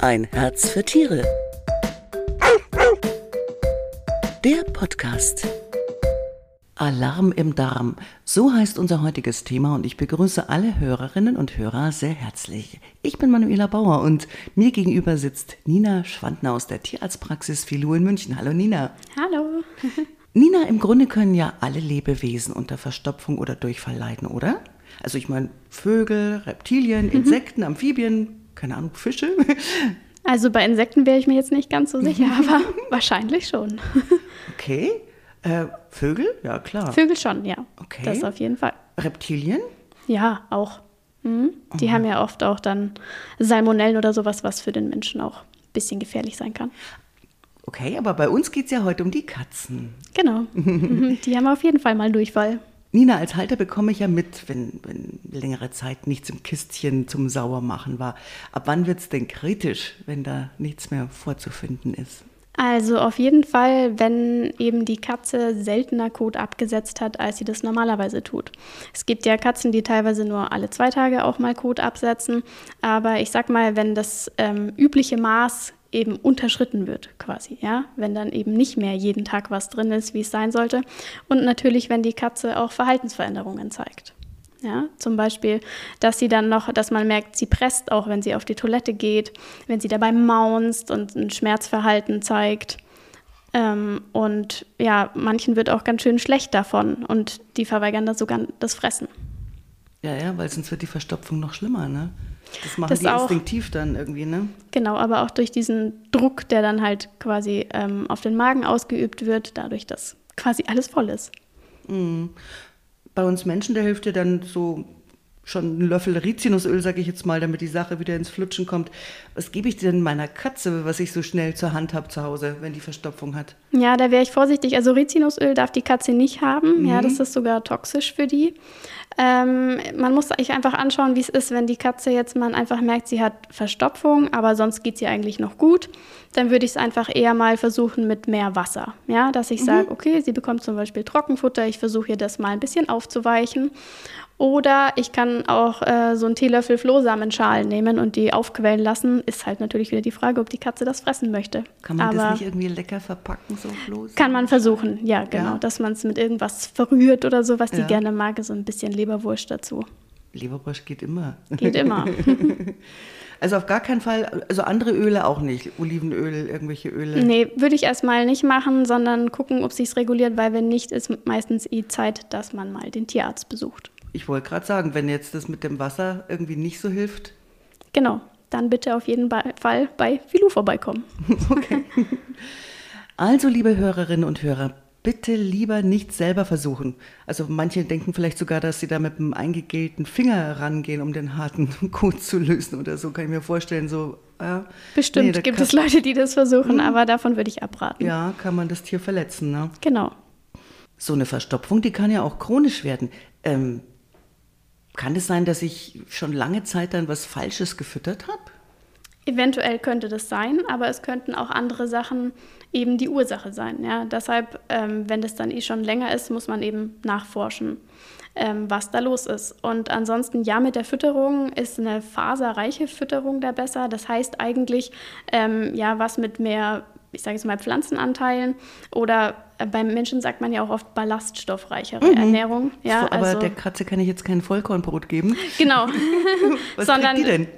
Ein Herz für Tiere. Der Podcast. Alarm im Darm. So heißt unser heutiges Thema und ich begrüße alle Hörerinnen und Hörer sehr herzlich. Ich bin Manuela Bauer und mir gegenüber sitzt Nina Schwandner aus der Tierarztpraxis Filou in München. Hallo Nina. Hallo. Nina, im Grunde können ja alle Lebewesen unter Verstopfung oder Durchfall leiden, oder? Also ich meine Vögel, Reptilien, mhm. Insekten, Amphibien, keine Ahnung, Fische. Also bei Insekten wäre ich mir jetzt nicht ganz so sicher, aber wahrscheinlich schon. Okay. Äh, Vögel? Ja, klar. Vögel schon, ja. Okay. Das auf jeden Fall. Reptilien? Ja, auch. Mhm. Die mhm. haben ja oft auch dann Salmonellen oder sowas, was für den Menschen auch ein bisschen gefährlich sein kann. Okay, aber bei uns geht es ja heute um die Katzen. Genau. Mhm. die haben auf jeden Fall mal Durchfall. Nina, als Halter bekomme ich ja mit, wenn, wenn längere Zeit nichts im Kistchen zum Sauermachen war. Ab wann wird es denn kritisch, wenn da nichts mehr vorzufinden ist? Also auf jeden Fall, wenn eben die Katze seltener Kot abgesetzt hat, als sie das normalerweise tut. Es gibt ja Katzen, die teilweise nur alle zwei Tage auch mal Kot absetzen. Aber ich sag mal, wenn das ähm, übliche Maß eben unterschritten wird, quasi, ja, wenn dann eben nicht mehr jeden Tag was drin ist, wie es sein sollte. Und natürlich, wenn die Katze auch Verhaltensveränderungen zeigt. Ja, zum Beispiel, dass sie dann noch, dass man merkt, sie presst auch, wenn sie auf die Toilette geht, wenn sie dabei maunzt und ein Schmerzverhalten zeigt. Ähm, und ja, manchen wird auch ganz schön schlecht davon und die verweigern dann sogar das Fressen. Ja, ja, weil sonst wird die Verstopfung noch schlimmer, ne? Das machen das die auch, instinktiv dann irgendwie, ne? Genau, aber auch durch diesen Druck, der dann halt quasi ähm, auf den Magen ausgeübt wird, dadurch, dass quasi alles voll ist. Mhm. Bei uns Menschen, der hilft dir dann so schon einen Löffel Rizinusöl, sage ich jetzt mal, damit die Sache wieder ins Flutschen kommt. Was gebe ich denn meiner Katze, was ich so schnell zur Hand habe zu Hause, wenn die Verstopfung hat? Ja, da wäre ich vorsichtig. Also Rizinusöl darf die Katze nicht haben. Mhm. Ja, das ist sogar toxisch für die. Ähm, man muss sich einfach anschauen, wie es ist, wenn die Katze jetzt man einfach merkt, sie hat Verstopfung, aber sonst geht sie eigentlich noch gut. Dann würde ich es einfach eher mal versuchen mit mehr Wasser. Ja, dass ich mhm. sage, okay, sie bekommt zum Beispiel Trockenfutter, ich versuche ihr das mal ein bisschen aufzuweichen. Oder ich kann auch äh, so einen Teelöffel Flohsamenschalen nehmen und die aufquellen lassen. Ist halt natürlich wieder die Frage, ob die Katze das fressen möchte. Kann man Aber das nicht irgendwie lecker verpacken, so Flohsamen? Kann man versuchen, ja, genau. Ja. Dass man es mit irgendwas verrührt oder so, was die ja. gerne mag, so ein bisschen Leberwurst dazu. Leberwurst geht immer. Geht immer. also auf gar keinen Fall, also andere Öle auch nicht, Olivenöl, irgendwelche Öle. Nee, würde ich erstmal nicht machen, sondern gucken, ob sich reguliert, weil wenn nicht, ist meistens eh Zeit, dass man mal den Tierarzt besucht. Ich wollte gerade sagen, wenn jetzt das mit dem Wasser irgendwie nicht so hilft. Genau, dann bitte auf jeden Fall bei Filou vorbeikommen. Okay. Also, liebe Hörerinnen und Hörer, bitte lieber nicht selber versuchen. Also manche denken vielleicht sogar, dass sie da mit einem eingegelten Finger rangehen, um den harten Kot zu lösen oder so, kann ich mir vorstellen. So, äh, Bestimmt nee, gibt es Leute, die das versuchen, mhm. aber davon würde ich abraten. Ja, kann man das Tier verletzen. Ne? Genau. So eine Verstopfung, die kann ja auch chronisch werden. Ähm, kann es sein, dass ich schon lange Zeit dann was Falsches gefüttert habe? Eventuell könnte das sein, aber es könnten auch andere Sachen eben die Ursache sein. Ja? Deshalb, ähm, wenn das dann eh schon länger ist, muss man eben nachforschen, ähm, was da los ist. Und ansonsten, ja, mit der Fütterung ist eine faserreiche Fütterung da besser. Das heißt eigentlich, ähm, ja, was mit mehr ich sage jetzt mal Pflanzenanteilen oder beim Menschen sagt man ja auch oft ballaststoffreichere mhm. Ernährung. Ja, aber also, der Katze kann ich jetzt kein Vollkornbrot geben. Genau. Was Sondern die denn?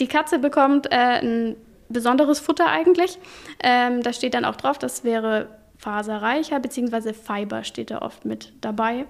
Die Katze bekommt äh, ein besonderes Futter eigentlich. Ähm, da steht dann auch drauf, das wäre faserreicher, beziehungsweise Fiber steht da oft mit dabei.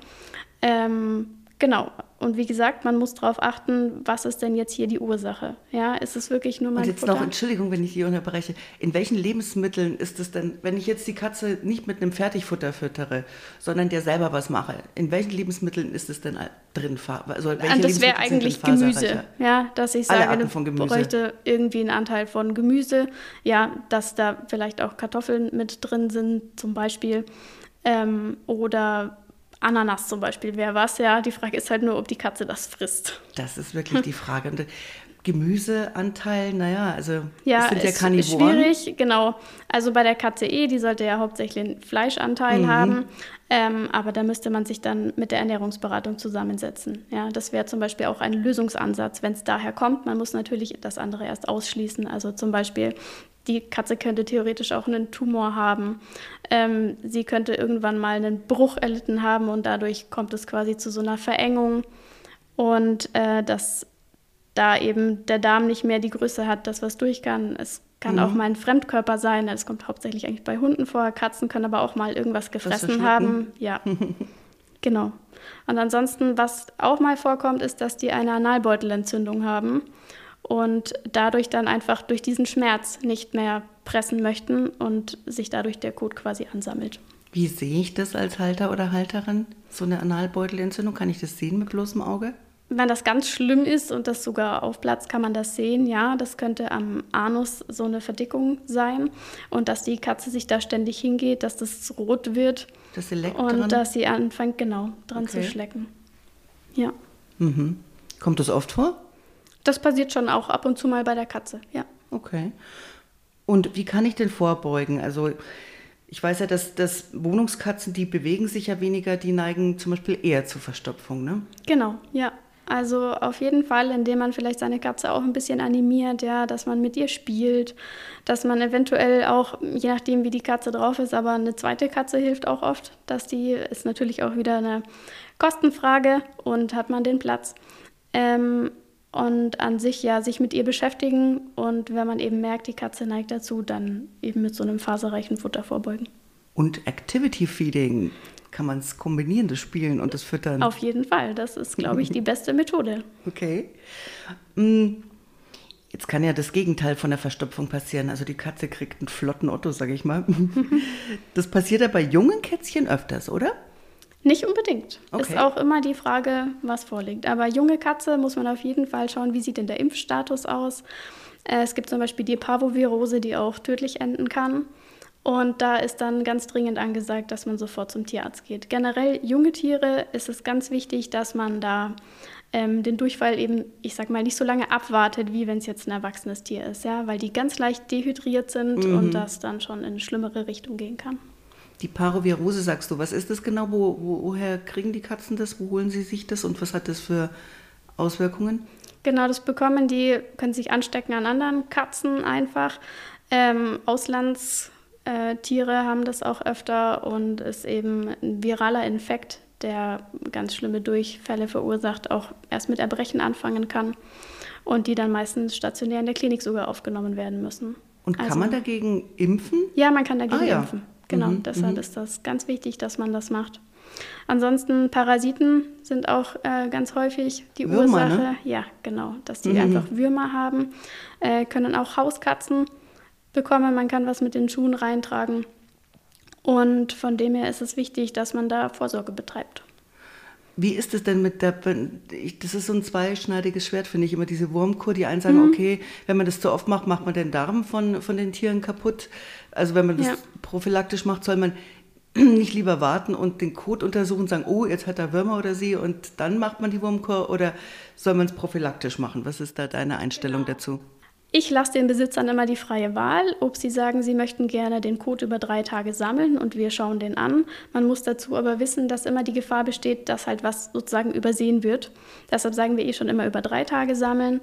Ähm, Genau. Und wie gesagt, man muss darauf achten, was ist denn jetzt hier die Ursache? Ja, ist es wirklich nur mein Und jetzt Futter? noch, Entschuldigung, wenn ich hier unterbreche. In welchen Lebensmitteln ist es denn, wenn ich jetzt die Katze nicht mit einem Fertigfutter füttere, sondern der selber was mache, in welchen Lebensmitteln ist es denn drin? Also welche das wäre eigentlich Gemüse. Ja, dass ich sage, Alle von Gemüse. bräuchte irgendwie einen Anteil von Gemüse. Ja, dass da vielleicht auch Kartoffeln mit drin sind, zum Beispiel. Ähm, oder Ananas zum Beispiel wäre was, ja. Die Frage ist halt nur, ob die Katze das frisst. Das ist wirklich die Frage. Und äh, Gemüseanteil, naja, also ja, das sind ja ist Karnivoren. schwierig, genau. Also bei der Katze eh, die sollte ja hauptsächlich einen Fleischanteil Mhm. haben, ähm, aber da müsste man sich dann mit der Ernährungsberatung zusammensetzen. Ja, das wäre zum Beispiel auch ein Lösungsansatz, wenn es daher kommt. Man muss natürlich das andere erst ausschließen. Also zum Beispiel die Katze könnte theoretisch auch einen Tumor haben. Ähm, sie könnte irgendwann mal einen Bruch erlitten haben und dadurch kommt es quasi zu so einer Verengung. Und äh, dass da eben der Darm nicht mehr die Größe hat, dass was durch kann. Es kann Mhm. auch mal ein Fremdkörper sein. Das kommt hauptsächlich eigentlich bei Hunden vor. Katzen können aber auch mal irgendwas gefressen haben. Ja, genau. Und ansonsten, was auch mal vorkommt, ist, dass die eine Analbeutelentzündung haben und dadurch dann einfach durch diesen Schmerz nicht mehr pressen möchten und sich dadurch der Kot quasi ansammelt. Wie sehe ich das als Halter oder Halterin? So eine Analbeutelentzündung, kann ich das sehen mit bloßem Auge? Wenn das ganz schlimm ist und das sogar aufplatzt, kann man das sehen. Ja, das könnte am Anus so eine Verdickung sein und dass die Katze sich da ständig hingeht, dass das rot wird Das leckt und dran? dass sie anfängt, genau, dran zu Okay. schlecken. Ja, Mhm. Kommt das oft vor? Das passiert schon auch ab und zu mal bei der Katze. Ja. Okay. Und wie kann ich denn vorbeugen? Also ich weiß ja, dass, dass Wohnungskatzen, die bewegen sich ja weniger, die neigen zum Beispiel eher zur Verstopfung, ne? Genau, ja. Also auf jeden Fall, indem man vielleicht seine Katze auch ein bisschen animiert, ja, dass man mit ihr spielt, dass man eventuell auch, je nachdem wie die Katze drauf ist, aber eine zweite Katze hilft auch oft, dass die ist natürlich auch wieder eine Kostenfrage und hat man den Platz. Ähm, und an sich ja sich mit ihr beschäftigen und wenn man eben merkt, die Katze neigt dazu, dann eben mit so einem faserreichen Futter vorbeugen. Und Activity Feeding, kann man es kombinieren, das Spielen und das Füttern? Auf jeden Fall, das ist, glaube ich, die beste Methode. Okay. Mm, Jetzt kann ja das Gegenteil von der Verstopfung passieren. Also die Katze kriegt einen flotten Otto, sage ich mal. Das passiert ja bei jungen Kätzchen öfters, oder? Nicht unbedingt. Okay. Ist auch immer die Frage, was vorliegt. Aber junge Katze muss man auf jeden Fall schauen, wie sieht denn der Impfstatus aus. Äh, Es gibt zum Beispiel die Parvovirose, die auch tödlich enden kann. Und da ist dann ganz dringend angesagt, dass man sofort zum Tierarzt geht. Generell junge Tiere ist es ganz wichtig, dass man da ähm, den Durchfall eben, ich sag mal, nicht so lange abwartet, wie wenn es jetzt ein erwachsenes Tier ist, ja, weil die ganz leicht dehydriert sind und das dann schon in eine schlimmere Richtung gehen kann. Die Parovirose, sagst du, was ist das genau? Wo, wo, woher kriegen die Katzen das? Wo holen sie sich das und was hat das für Auswirkungen? Genau, das bekommen die, können sich anstecken an anderen Katzen einfach. Ähm, Auslandstiere haben das auch öfter und ist eben ein viraler Infekt, der ganz schlimme Durchfälle verursacht, auch erst mit Erbrechen anfangen kann und die dann meistens stationär in der Klinik sogar aufgenommen werden müssen. Und kann Also- man dagegen impfen? Ja, man kann dagegen Ah, ja. impfen. Genau, Mhm, deshalb mhm. ist das ganz wichtig, dass man das macht. Ansonsten Parasiten sind auch äh, ganz häufig die Würmer, Ursache. ne? Ja, genau, dass die Mhm. einfach Würmer haben. Äh, können auch Hauskatzen bekommen. Man kann was mit den Schuhen reintragen. Und von dem her ist es wichtig, dass man da Vorsorge betreibt. Wie ist es denn mit der, ich- das ist so ein zweischneidiges Schwert, finde ich, immer diese Wurmkur. Die einen sagen, Mhm. okay, wenn man das zu oft macht, macht man den Darm von, von den Tieren kaputt. Also wenn man das Ja. prophylaktisch macht, soll man nicht lieber warten und den Kot untersuchen und sagen, oh, jetzt hat er Würmer oder sie und dann macht man die Wurmkur oder soll man es prophylaktisch machen? Was ist da deine Einstellung dazu? Ich lasse den Besitzern immer die freie Wahl, ob sie sagen, sie möchten gerne den Kot über drei Tage sammeln und wir schauen den an. Man muss dazu aber wissen, dass immer die Gefahr besteht, dass halt was sozusagen übersehen wird. Deshalb sagen wir eh schon immer über drei Tage sammeln.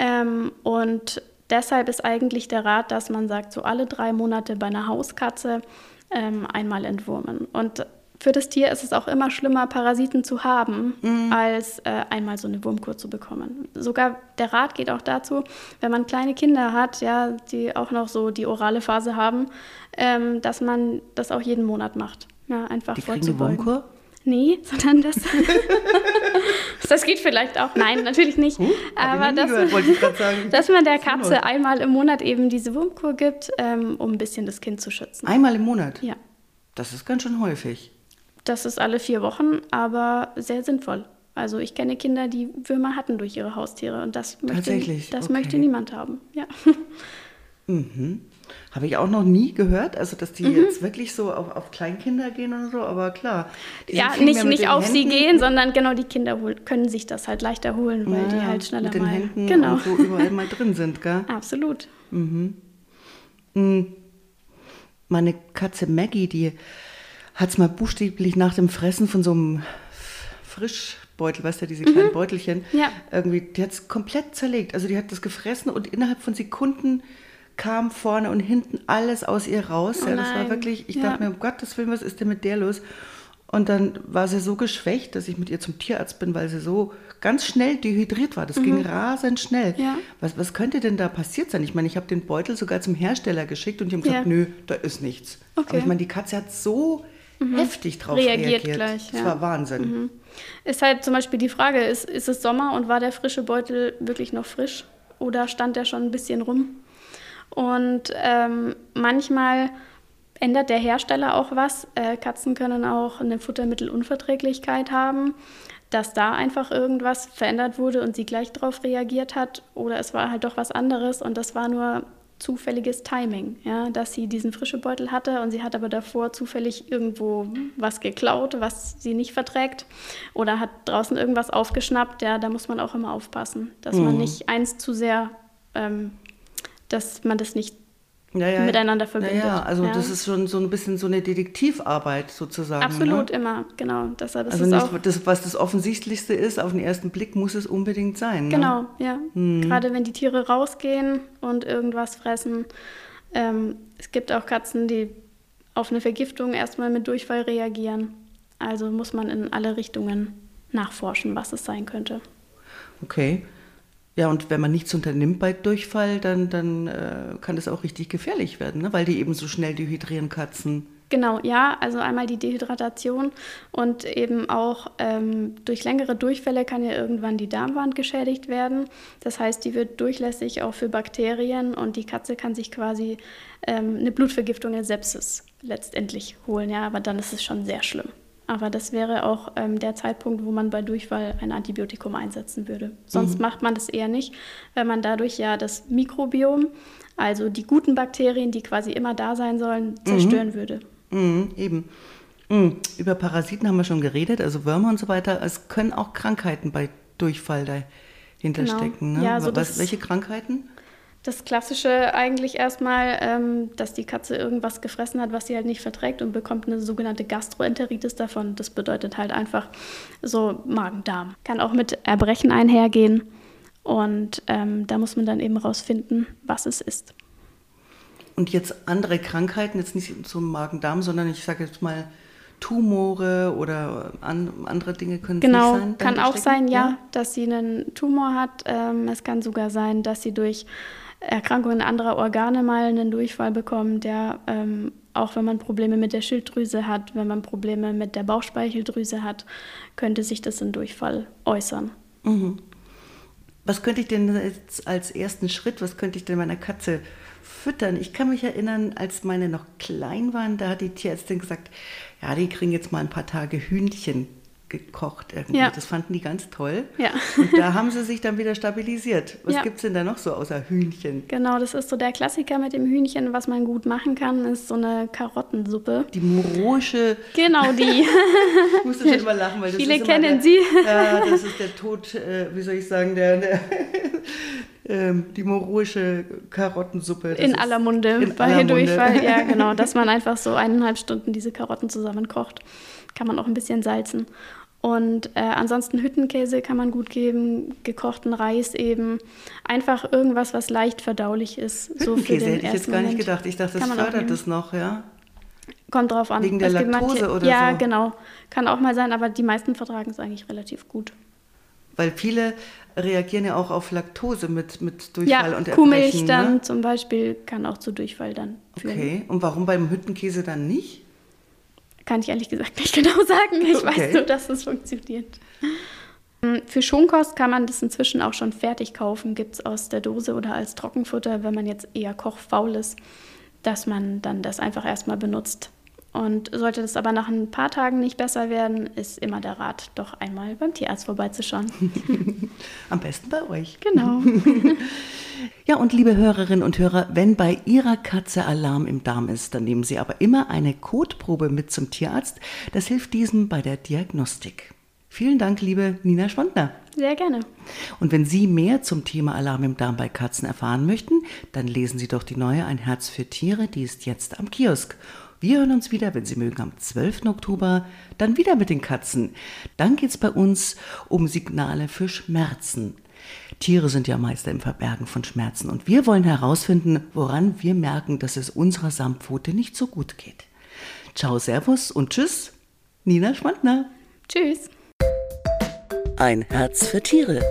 Ähm, und deshalb ist eigentlich der Rat, dass man sagt, so alle drei Monate bei einer Hauskatze ähm, einmal entwurmen. Und für das Tier ist es auch immer schlimmer, Parasiten zu haben, als äh, einmal so eine Wurmkur zu bekommen. Sogar der Rat geht auch dazu, wenn man kleine Kinder hat, ja, die auch noch so die orale Phase haben, ähm, dass man das auch jeden Monat macht. Ja, einfach Die kriegen eine vorzubeugen. Wurmkur? Nee, sondern das. das geht vielleicht auch. Nein, natürlich nicht. Huh, Aber dass, gehört, dass man der. Katze einmal im Monat eben diese Wurmkur gibt, ähm, um ein bisschen das Kind zu schützen. Einmal im Monat? Ja. Das ist ganz schön häufig. Das ist alle vier Wochen, aber sehr sinnvoll. Also ich kenne Kinder, die Würmer hatten durch ihre Haustiere und das möchte, das Okay. möchte niemand haben. Ja. Mhm. Habe ich auch noch nie gehört, also dass die mhm. jetzt wirklich so auf, auf Kleinkinder gehen oder so, aber klar. Ja, nicht, nicht auf Händen. sie gehen, sondern genau die Kinder können sich das halt leichter holen, weil ja, die halt schneller mit den mal Händen genau. so überall mal drin sind, gell? Absolut. Mhm. mhm. Meine Katze Maggie, die hat es mal buchstäblich nach dem Fressen von so einem Frischbeutel, weißt du, diese kleinen mhm. Beutelchen, ja. irgendwie, die hat es komplett zerlegt. Also die hat das gefressen und innerhalb von Sekunden kam vorne und hinten alles aus ihr raus. Oh ja, das war wirklich, ich ja. dachte mir, um Gottes Willen, was ist denn mit der los? Und dann war sie so geschwächt, dass ich mit ihr zum Tierarzt bin, weil sie so ganz schnell dehydriert war. Das mhm. ging rasend schnell. Ja. Was, was könnte denn da passiert sein? Ich meine, ich habe den Beutel sogar zum Hersteller geschickt und die haben gesagt, nö, da ist nichts. Okay. Aber ich meine, die Katze hat so mhm. heftig drauf reagiert. reagiert. Gleich, das war Wahnsinn. Mhm. Ist halt zum Beispiel die Frage, ist, ist es Sommer und war der frische Beutel wirklich noch frisch? Oder stand der schon ein bisschen rum? Und ähm, manchmal ändert der Hersteller auch was. Äh, Katzen können auch eine Futtermittelunverträglichkeit haben, dass da einfach irgendwas verändert wurde und sie gleich darauf reagiert hat. Oder es war halt doch was anderes und das war nur zufälliges Timing, ja, dass sie diesen frische Beutel hatte und sie hat aber davor zufällig irgendwo was geklaut, was sie nicht verträgt oder hat draußen irgendwas aufgeschnappt. Ja, da muss man auch immer aufpassen, dass mhm. man nicht eins zu sehr ähm, dass man das nicht ja, ja, miteinander verbindet. Ja, also ja. das ist schon so ein bisschen so eine Detektivarbeit sozusagen. Absolut, ne? immer, genau. Das, das also nicht, das, was das Offensichtlichste ist, auf den ersten Blick muss es unbedingt sein. Ne? Genau, ja. Hm. Gerade wenn die Tiere rausgehen und irgendwas fressen. Ähm, es gibt auch Katzen, die auf eine Vergiftung erstmal mit Durchfall reagieren. Also muss man in alle Richtungen nachforschen, was es sein könnte. Okay. Ja, und wenn man nichts unternimmt bei Durchfall, dann, dann äh, kann das auch richtig gefährlich werden, ne? weil die eben so schnell dehydrieren Katzen. Genau, ja, also einmal die Dehydratation und eben auch ähm, durch längere Durchfälle kann ja irgendwann die Darmwand geschädigt werden. Das heißt, die wird durchlässig auch für Bakterien und die Katze kann sich quasi ähm, eine Blutvergiftung, eine Sepsis letztendlich holen, ja, aber dann ist es schon sehr schlimm. Aber das wäre auch ähm, der Zeitpunkt, wo man bei Durchfall ein Antibiotikum einsetzen würde. Sonst mhm. macht man das eher nicht, weil man dadurch ja das Mikrobiom, also die guten Bakterien, die quasi immer da sein sollen, zerstören mhm. würde. Mhm, eben. Mhm. Über Parasiten haben wir schon geredet, also Würmer und so weiter. Es können auch Krankheiten bei Durchfall dahinter genau. stecken. Ne? Ja, so Was, welche Krankheiten? Das Klassische eigentlich erstmal, ähm, dass die Katze irgendwas gefressen hat, was sie halt nicht verträgt und bekommt eine sogenannte Gastroenteritis davon. Das bedeutet halt einfach so Magen-Darm. Kann auch mit Erbrechen einhergehen und ähm, da muss man dann eben rausfinden, was es ist. Und jetzt andere Krankheiten, jetzt nicht zum Magen-Darm, sondern ich sage jetzt mal Tumore oder an, andere Dinge können genau, sein? Genau, kann auch sein, ja, ja, dass sie einen Tumor hat. Ähm, es kann sogar sein, dass sie durch Erkrankungen anderer Organe mal einen Durchfall bekommt, der ähm, auch wenn man Probleme mit der Schilddrüse hat, wenn man Probleme mit der Bauchspeicheldrüse hat, könnte sich das in Durchfall äußern. Mhm. Was könnte ich denn jetzt als ersten Schritt, was könnte ich denn meiner Katze füttern? Ich kann mich erinnern, als meine noch klein waren, da hat die Tierärztin gesagt, ja, die kriegen jetzt mal ein paar Tage Hühnchen gekocht irgendwie. Ja. Das fanden die ganz toll. Ja. Und da haben sie sich dann wieder stabilisiert. Was ja. gibt es denn da noch so außer Hühnchen? Genau, das ist so der Klassiker mit dem Hühnchen. Was man gut machen kann, ist so eine Karottensuppe. Die moroische. Genau, die. ich musste schon immer lachen, weil das Viele ist kennen der, sie. Ja, das ist der Tod, äh, wie soll ich sagen, der, der ähm, die moroische Karottensuppe. in aller Munde, in bei aller Durchfall. Munde. Ja, genau, dass man einfach so eineinhalb Stunden diese Karotten zusammen kocht. Kann man auch ein bisschen salzen. Und äh, ansonsten Hüttenkäse kann man gut geben, gekochten Reis eben. Einfach irgendwas, was leicht verdaulich ist. So für den hätte ich jetzt gar Moment. nicht gedacht. Ich dachte, das fördert das noch, ja? Kommt drauf an. Wegen der Laktose oder ja, so? Ja, genau. Kann auch mal sein, aber die meisten vertragen es eigentlich relativ gut. Weil viele reagieren ja auch auf Laktose mit, mit Durchfall ja, und Erbrechen. Kuhmilch dann ne? zum Beispiel kann auch zu Durchfall dann führen. Okay, und warum beim Hüttenkäse dann nicht? Kann ich ehrlich gesagt nicht genau sagen. Ich okay. weiß nur, dass es funktioniert. Ähm, für Schonkost kann man das inzwischen auch schon fertig kaufen. Gibt es aus der Dose oder als Trockenfutter, wenn man jetzt eher kochfaul ist, dass man dann das einfach erstmal benutzt. Und sollte das aber nach ein paar Tagen nicht besser werden, ist immer der Rat, doch einmal beim Tierarzt vorbeizuschauen. Am besten bei euch. Genau. ja, und liebe Hörerinnen und Hörer, wenn bei Ihrer Katze Alarm im Darm ist, dann nehmen Sie aber immer eine Kotprobe mit zum Tierarzt. Das hilft diesem bei der Diagnostik. Vielen Dank, liebe Nina Schwandner. Sehr gerne. Und wenn Sie mehr zum Thema Alarm im Darm bei Katzen erfahren möchten, dann lesen Sie doch die neue Ein Herz für Tiere, die ist jetzt am Kiosk. Wir hören uns wieder, wenn Sie mögen, am 12. Oktober, dann wieder mit den Katzen. Dann geht es bei uns um Signale für Schmerzen. Tiere sind ja Meister im Verbergen von Schmerzen und wir wollen herausfinden, woran wir merken, dass es unserer Samtpfote nicht so gut geht. Ciao, Servus und Tschüss, Nina Schwandner. Tschüss. Ein Herz für Tiere.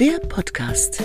Der Podcast.